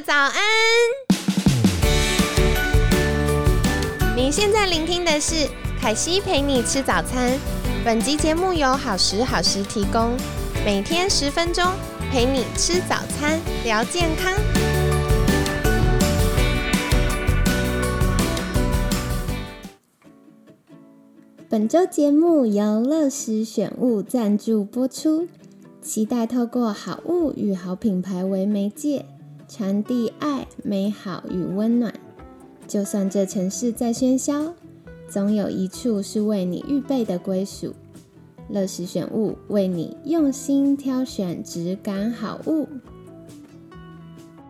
早安！你现在聆听的是凯西陪你吃早餐。本集节目由好时好食提供，每天十分钟陪你吃早餐，聊健康。本周节目由乐食选物赞助播出，期待透过好物与好品牌为媒介。传递爱、美好与温暖。就算这城市再喧嚣，总有一处是为你预备的归属。乐时选物为你用心挑选质感好物。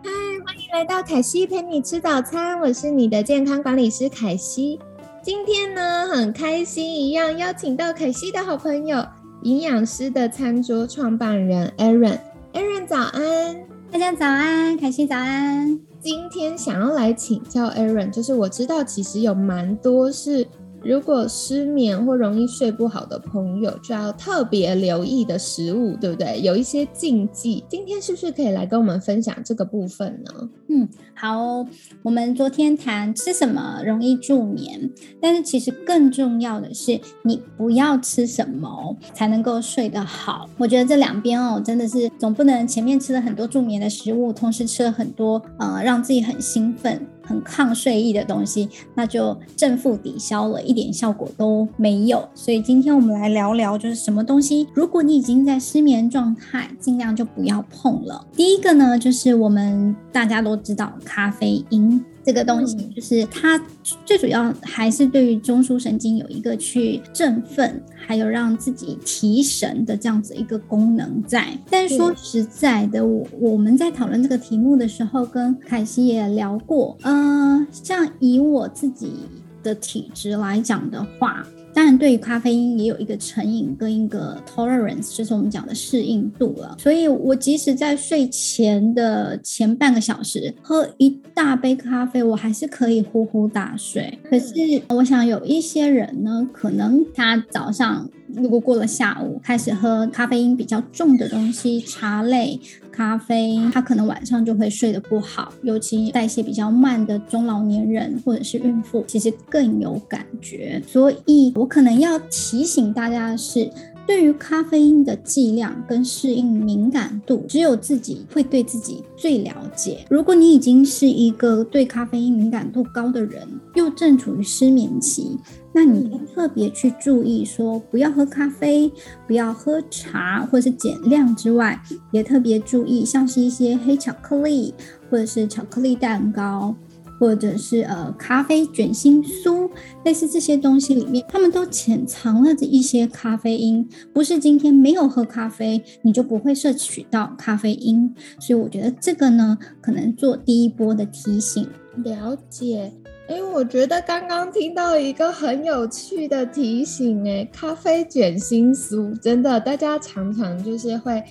嗨，欢迎来到凯西陪你吃早餐，我是你的健康管理师凯西。今天呢，很开心一样邀请到凯西的好朋友，营养师的餐桌创办人 Aaron。Aaron，早安。大家早安，凯西早安。今天想要来请教 Aaron，就是我知道其实有蛮多是。如果失眠或容易睡不好的朋友，就要特别留意的食物，对不对？有一些禁忌，今天是不是可以来跟我们分享这个部分呢？嗯，好。我们昨天谈吃什么容易助眠，但是其实更重要的是，你不要吃什么才能够睡得好。我觉得这两边哦，真的是总不能前面吃了很多助眠的食物，同时吃了很多呃让自己很兴奋。很抗睡意的东西，那就正负抵消了，一点效果都没有。所以今天我们来聊聊，就是什么东西，如果你已经在失眠状态，尽量就不要碰了。第一个呢，就是我们大家都知道咖啡因。这个东西就是它最主要还是对于中枢神经有一个去振奋，还有让自己提神的这样子一个功能在。但是说实在的，我我们在讨论这个题目的时候，跟凯西也聊过，呃，像以我自己的体质来讲的话。当然，对于咖啡因也有一个成瘾跟一个 tolerance，就是我们讲的适应度了。所以我即使在睡前的前半个小时喝一大杯咖啡，我还是可以呼呼大睡。可是我想有一些人呢，可能他早上。如果过了下午开始喝咖啡因比较重的东西，茶类咖啡，他可能晚上就会睡得不好。尤其代谢比较慢的中老年人或者是孕妇，其实更有感觉。所以我可能要提醒大家的是。对于咖啡因的剂量跟适应敏感度，只有自己会对自己最了解。如果你已经是一个对咖啡因敏感度高的人，又正处于失眠期，那你特别去注意说，不要喝咖啡，不要喝茶，或是减量之外，也特别注意像是一些黑巧克力或者是巧克力蛋糕。或者是呃咖啡卷心酥，类似这些东西里面，他们都潜藏了这一些咖啡因。不是今天没有喝咖啡，你就不会摄取到咖啡因。所以我觉得这个呢，可能做第一波的提醒。了解。哎，我觉得刚刚听到一个很有趣的提醒，哎，咖啡卷心酥，真的，大家常常就是会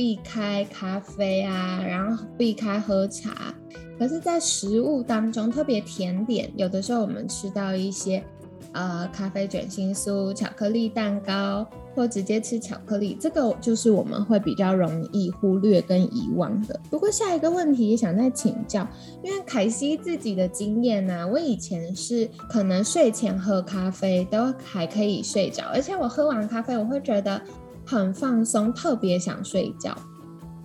避开咖啡啊，然后避开喝茶。可是，在食物当中，特别甜点，有的时候我们吃到一些，呃，咖啡卷心酥、巧克力蛋糕，或直接吃巧克力，这个就是我们会比较容易忽略跟遗忘的。不过，下一个问题也想再请教，因为凯西自己的经验呢，我以前是可能睡前喝咖啡都还可以睡着，而且我喝完咖啡，我会觉得很放松，特别想睡觉。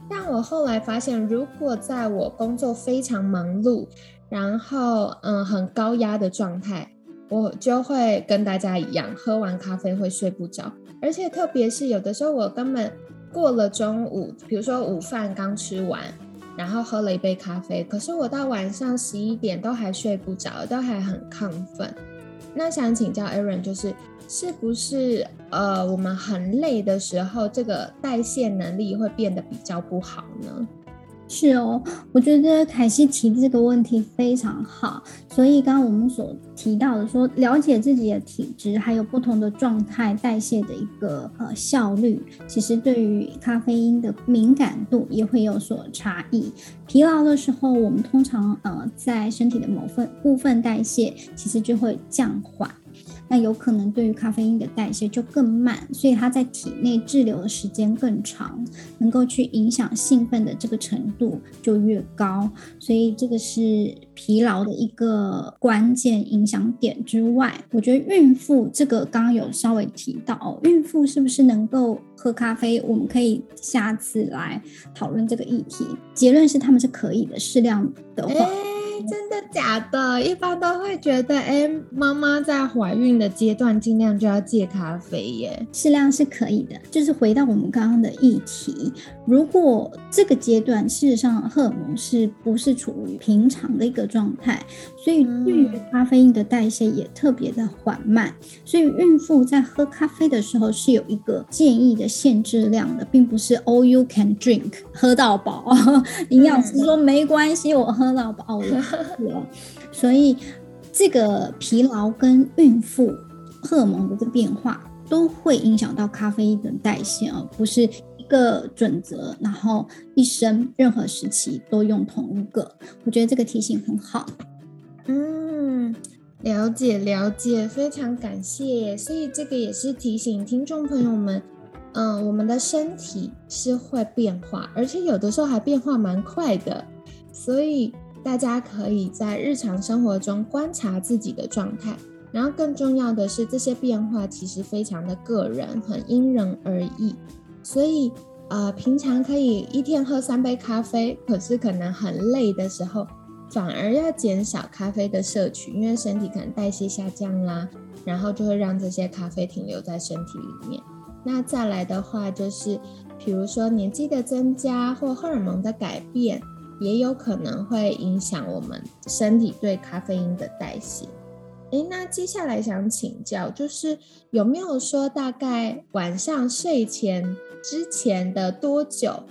但我后来发现，如果在我工作非常忙碌，然后嗯很高压的状态，我就会跟大家一样，喝完咖啡会睡不着。而且特别是有的时候，我根本过了中午，比如说午饭刚吃完，然后喝了一杯咖啡，可是我到晚上十一点都还睡不着，都还很亢奋。那想请教 Aaron，就是。是不是呃，我们很累的时候，这个代谢能力会变得比较不好呢？是哦，我觉得凯西提这个问题非常好。所以刚刚我们所提到的，说了解自己的体质，还有不同的状态代谢的一个呃效率，其实对于咖啡因的敏感度也会有所差异。疲劳的时候，我们通常呃在身体的某份部分代谢其实就会降缓。那有可能对于咖啡因的代谢就更慢，所以它在体内滞留的时间更长，能够去影响兴奋的这个程度就越高。所以这个是疲劳的一个关键影响点之外，我觉得孕妇这个刚刚有稍微提到，孕妇是不是能够喝咖啡？我们可以下次来讨论这个议题。结论是他们是可以的，适量的话。真的假的？一般都会觉得，哎，妈妈在怀孕的阶段尽量就要戒咖啡耶，适量是可以的。就是回到我们刚刚的议题，如果这个阶段事实上荷尔蒙是不是处于平常的一个状态，所以对于咖啡因的代谢也特别的缓慢，所以孕妇在喝咖啡的时候是有一个建议的限制量的，并不是 all you can drink 喝到饱。营养师说没关系，我喝到饱了。所以，这个疲劳跟孕妇荷尔蒙的这个变化都会影响到咖啡因的代谢而不是一个准则。然后一生任何时期都用同一个，我觉得这个提醒很好。嗯，了解了解，非常感谢。所以这个也是提醒听众朋友们，嗯，我们的身体是会变化，而且有的时候还变化蛮快的，所以。大家可以在日常生活中观察自己的状态，然后更重要的是，这些变化其实非常的个人，很因人而异。所以，呃，平常可以一天喝三杯咖啡，可是可能很累的时候，反而要减少咖啡的摄取，因为身体可能代谢下降啦，然后就会让这些咖啡停留在身体里面。那再来的话，就是比如说年纪的增加或荷尔蒙的改变。也有可能会影响我们身体对咖啡因的代谢。诶，那接下来想请教，就是有没有说大概晚上睡前之前的多久，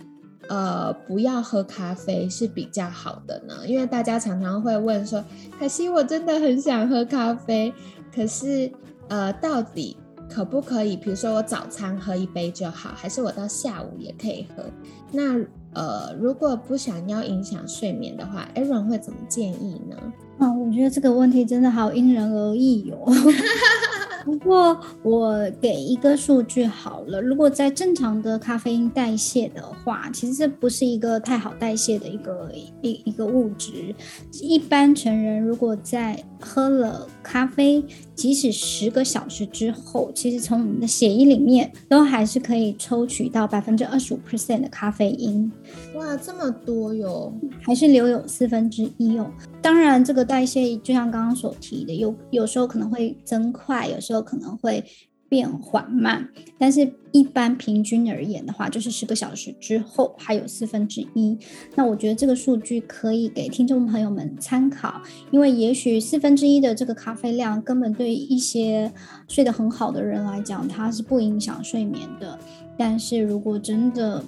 呃，不要喝咖啡是比较好的呢？因为大家常常会问说，可惜我真的很想喝咖啡，可是呃，到底可不可以？比如说我早餐喝一杯就好，还是我到下午也可以喝？那呃，如果不想要影响睡眠的话，Aaron 会怎么建议呢？啊，我觉得这个问题真的好因人而异哟。不过我给一个数据好了，如果在正常的咖啡因代谢的话，其实这不是一个太好代谢的一个一一个物质。一般成人如果在喝了咖啡，即使十个小时之后，其实从我们的血液里面都还是可以抽取到百分之二十五 percent 的咖啡因。哇，这么多哟！还是留有四分之一哦。当然，这个代谢就像刚刚所提的，有有时候可能会增快，有时候可能会变缓慢。但是，一般平均而言的话，就是十个小时之后还有四分之一。那我觉得这个数据可以给听众朋友们参考，因为也许四分之一的这个咖啡量，根本对一些睡得很好的人来讲，它是不影响睡眠的。但是如果真的，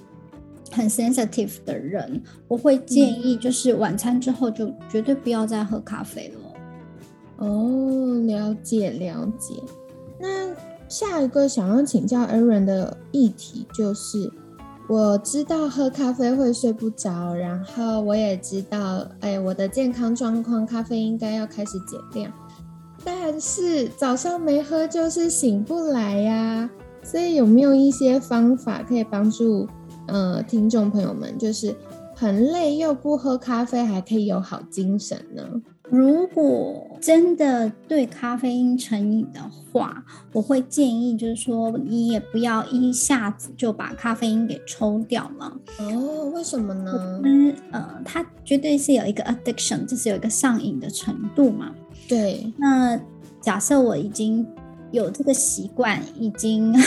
很 sensitive 的人，我会建议就是晚餐之后就绝对不要再喝咖啡了。哦，了解了解。那下一个想要请教 Aaron 的议题就是，我知道喝咖啡会睡不着，然后我也知道，哎，我的健康状况咖啡应该要开始减量，但是早上没喝就是醒不来呀。所以有没有一些方法可以帮助？呃，听众朋友们，就是很累又不喝咖啡，还可以有好精神呢。如果真的对咖啡因成瘾的话，我会建议，就是说你也不要一下子就把咖啡因给抽掉了。哦，为什么呢？嗯，呃，它绝对是有一个 addiction，就是有一个上瘾的程度嘛。对。那假设我已经有这个习惯，已经。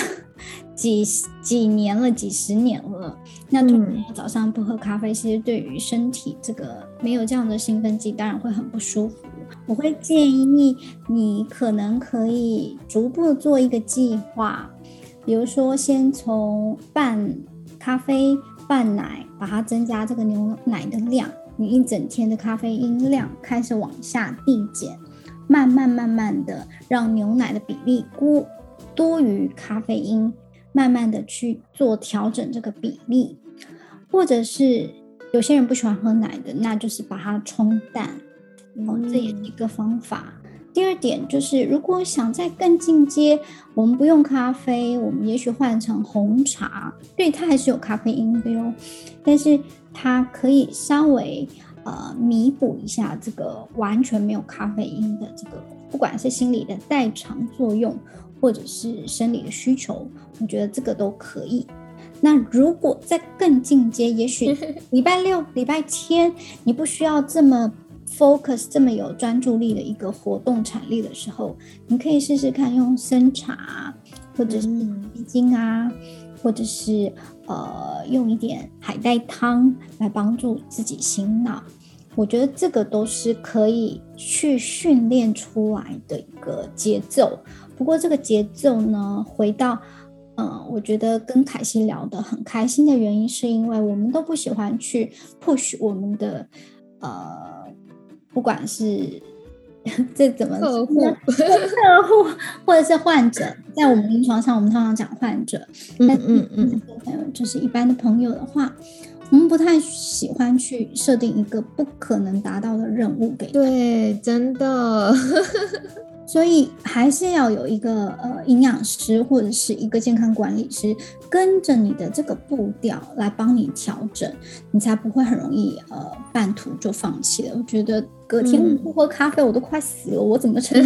几几年了，几十年了。那突然早上不喝咖啡，其实对于身体这个没有这样的兴奋剂，当然会很不舒服。我会建议你可能可以逐步做一个计划，比如说先从半咖啡、半奶，把它增加这个牛奶的量，你一整天的咖啡因量开始往下递减，慢慢慢慢的让牛奶的比例过多于咖啡因。慢慢的去做调整这个比例，或者是有些人不喜欢喝奶的，那就是把它冲淡，然后，这也是一个方法。第二点就是，如果想再更进阶，我们不用咖啡，我们也许换成红茶，对，它还是有咖啡因的哟，但是它可以稍微呃弥补一下这个完全没有咖啡因的这个，不管是心理的代偿作用，或者是生理的需求，我觉得这个都可以。那如果再更进阶，也许 礼拜六、礼拜天，你不需要这么。focus 这么有专注力的一个活动产力的时候，你可以试试看用生茶，或者是鸡精啊，或者是呃用一点海带汤来帮助自己醒脑。我觉得这个都是可以去训练出来的一个节奏。不过这个节奏呢，回到嗯，我觉得跟凯西聊得很开心的原因，是因为我们都不喜欢去 push 我们的呃。不管是这怎么客户、客户或者是患者，在我们临床上，我们通常讲患者，嗯嗯嗯，还有就是一般的朋友的话，我们不太喜欢去设定一个不可能达到的任务给。对，真的。所以还是要有一个呃营养师或者是一个健康管理师跟着你的这个步调来帮你调整，你才不会很容易呃半途就放弃了。我觉得隔天不喝咖啡我都快死了，我怎么撑？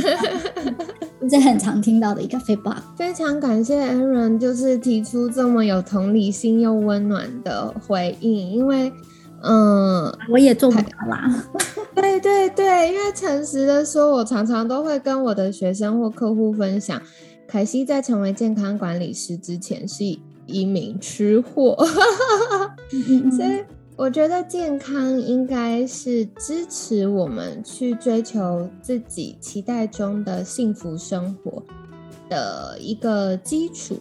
这很常听到的一个 feedback。非常感谢 Aaron，就是提出这么有同理心又温暖的回应，因为。嗯，我也做不到啦。对对对，因为诚实的说，我常常都会跟我的学生或客户分享，凯西在成为健康管理师之前是一名吃货，所以我觉得健康应该是支持我们去追求自己期待中的幸福生活的一个基础。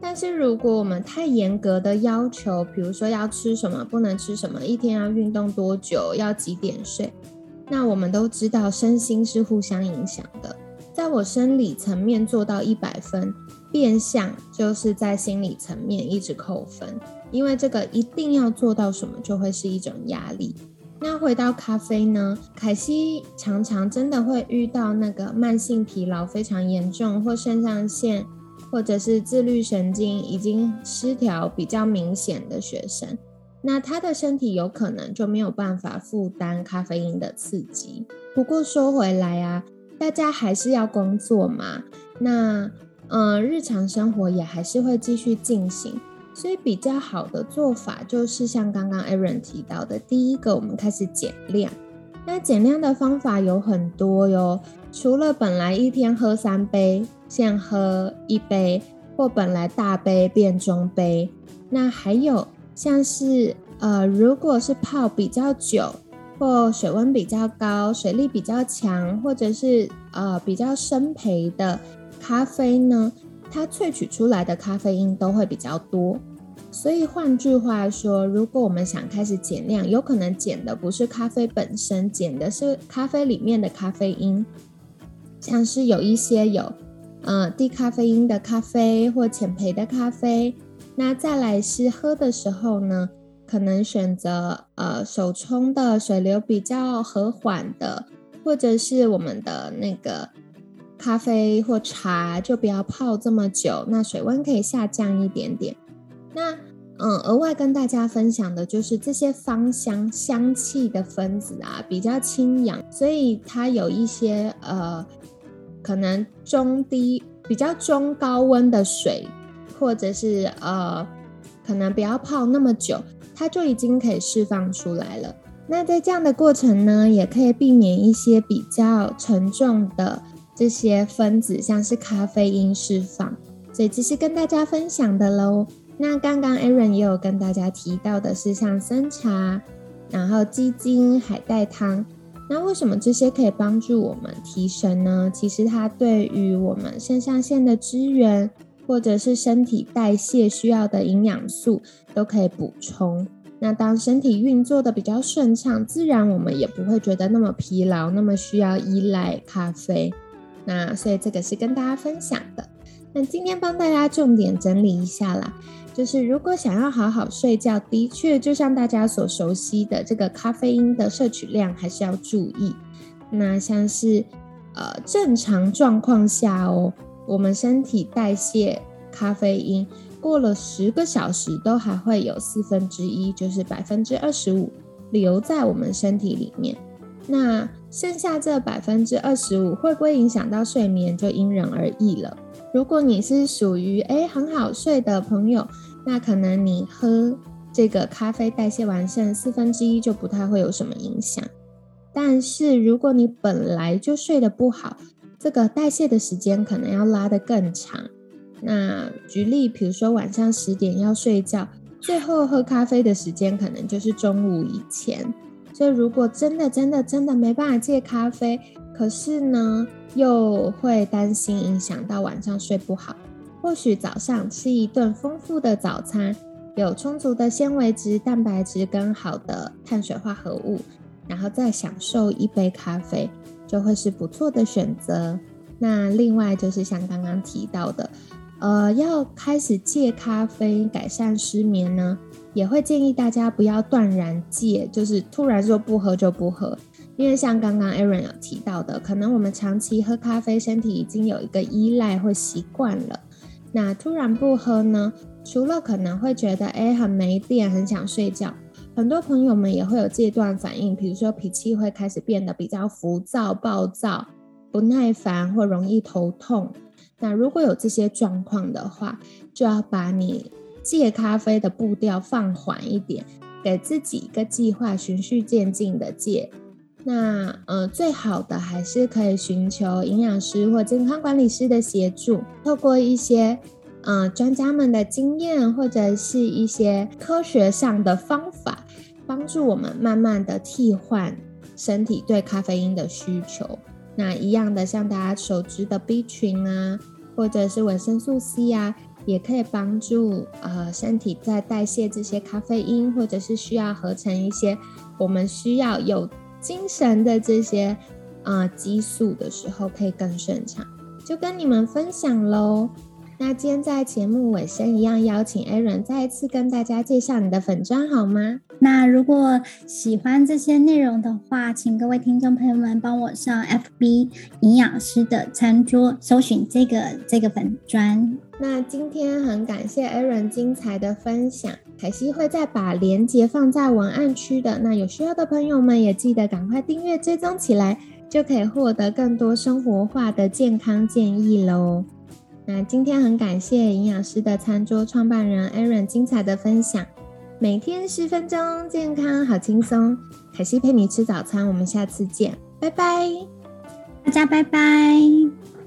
但是如果我们太严格的要求，比如说要吃什么，不能吃什么，一天要运动多久，要几点睡，那我们都知道身心是互相影响的。在我生理层面做到一百分，变相就是在心理层面一直扣分，因为这个一定要做到什么，就会是一种压力。那回到咖啡呢？凯西常常真的会遇到那个慢性疲劳非常严重，或肾上腺。或者是自律神经已经失调比较明显的学生，那他的身体有可能就没有办法负担咖啡因的刺激。不过说回来啊，大家还是要工作嘛，那嗯，日常生活也还是会继续进行，所以比较好的做法就是像刚刚 Aaron 提到的，第一个我们开始减量。那减量的方法有很多哟，除了本来一天喝三杯。现喝一杯，或本来大杯变中杯。那还有像是呃，如果是泡比较久，或水温比较高、水力比较强，或者是呃比较生培的咖啡呢，它萃取出来的咖啡因都会比较多。所以换句话说，如果我们想开始减量，有可能减的不是咖啡本身，减的是咖啡里面的咖啡因，像是有一些有。呃，低咖啡因的咖啡或浅焙的咖啡，那再来是喝的时候呢，可能选择呃手冲的水流比较和缓的，或者是我们的那个咖啡或茶就不要泡这么久，那水温可以下降一点点。那嗯，额外跟大家分享的就是这些芳香香气的分子啊，比较清氧，所以它有一些呃。可能中低比较中高温的水，或者是呃，可能不要泡那么久，它就已经可以释放出来了。那在这样的过程呢，也可以避免一些比较沉重的这些分子，像是咖啡因释放。所以这是跟大家分享的喽。那刚刚 Aaron 也有跟大家提到的是像生茶，然后鸡精、海带汤。那为什么这些可以帮助我们提神呢？其实它对于我们肾上腺的支援，或者是身体代谢需要的营养素，都可以补充。那当身体运作的比较顺畅，自然我们也不会觉得那么疲劳，那么需要依赖咖啡。那所以这个是跟大家分享的。今天帮大家重点整理一下啦。就是如果想要好好睡觉，的确就像大家所熟悉的这个咖啡因的摄取量还是要注意。那像是呃正常状况下哦，我们身体代谢咖啡因过了十个小时，都还会有四分之一，就是百分之二十五留在我们身体里面。那剩下这百分之二十五会不会影响到睡眠，就因人而异了。如果你是属于诶很好睡的朋友，那可能你喝这个咖啡代谢完剩四分之一就不太会有什么影响。但是如果你本来就睡得不好，这个代谢的时间可能要拉得更长。那举例，比如说晚上十点要睡觉，最后喝咖啡的时间可能就是中午以前。所以，如果真的、真的、真的没办法戒咖啡，可是呢，又会担心影响到晚上睡不好，或许早上吃一顿丰富的早餐，有充足的纤维质、蛋白质跟好的碳水化合物，然后再享受一杯咖啡，就会是不错的选择。那另外就是像刚刚提到的，呃，要开始戒咖啡，改善失眠呢。也会建议大家不要断然戒，就是突然说不喝就不喝，因为像刚刚 Aaron 有提到的，可能我们长期喝咖啡，身体已经有一个依赖或习惯了。那突然不喝呢，除了可能会觉得哎很没电，很想睡觉，很多朋友们也会有戒断反应，比如说脾气会开始变得比较浮躁、暴躁、不耐烦或容易头痛。那如果有这些状况的话，就要把你。戒咖啡的步调放缓一点，给自己一个计划，循序渐进的戒。那呃，最好的还是可以寻求营养师或健康管理师的协助，透过一些呃专家们的经验，或者是一些科学上的方法，帮助我们慢慢的替换身体对咖啡因的需求。那一样的，像大家熟知的 B 群啊，或者是维生素 C 啊。也可以帮助呃身体在代谢这些咖啡因，或者是需要合成一些我们需要有精神的这些啊激素的时候，可以更顺畅。就跟你们分享喽。那今天在节目尾声一样，邀请 Aaron 再一次跟大家介绍你的粉砖好吗？那如果喜欢这些内容的话，请各位听众朋友们帮我上 FB 营养师的餐桌搜寻这个这个粉砖。那今天很感谢 Aaron 精彩的分享，凯西会再把链接放在文案区的。那有需要的朋友们也记得赶快订阅追踪起来，就可以获得更多生活化的健康建议喽。那今天很感谢营养师的餐桌创办人 Aaron 精彩的分享，每天十分钟，健康好轻松。凯西陪你吃早餐，我们下次见，拜拜，大家拜拜。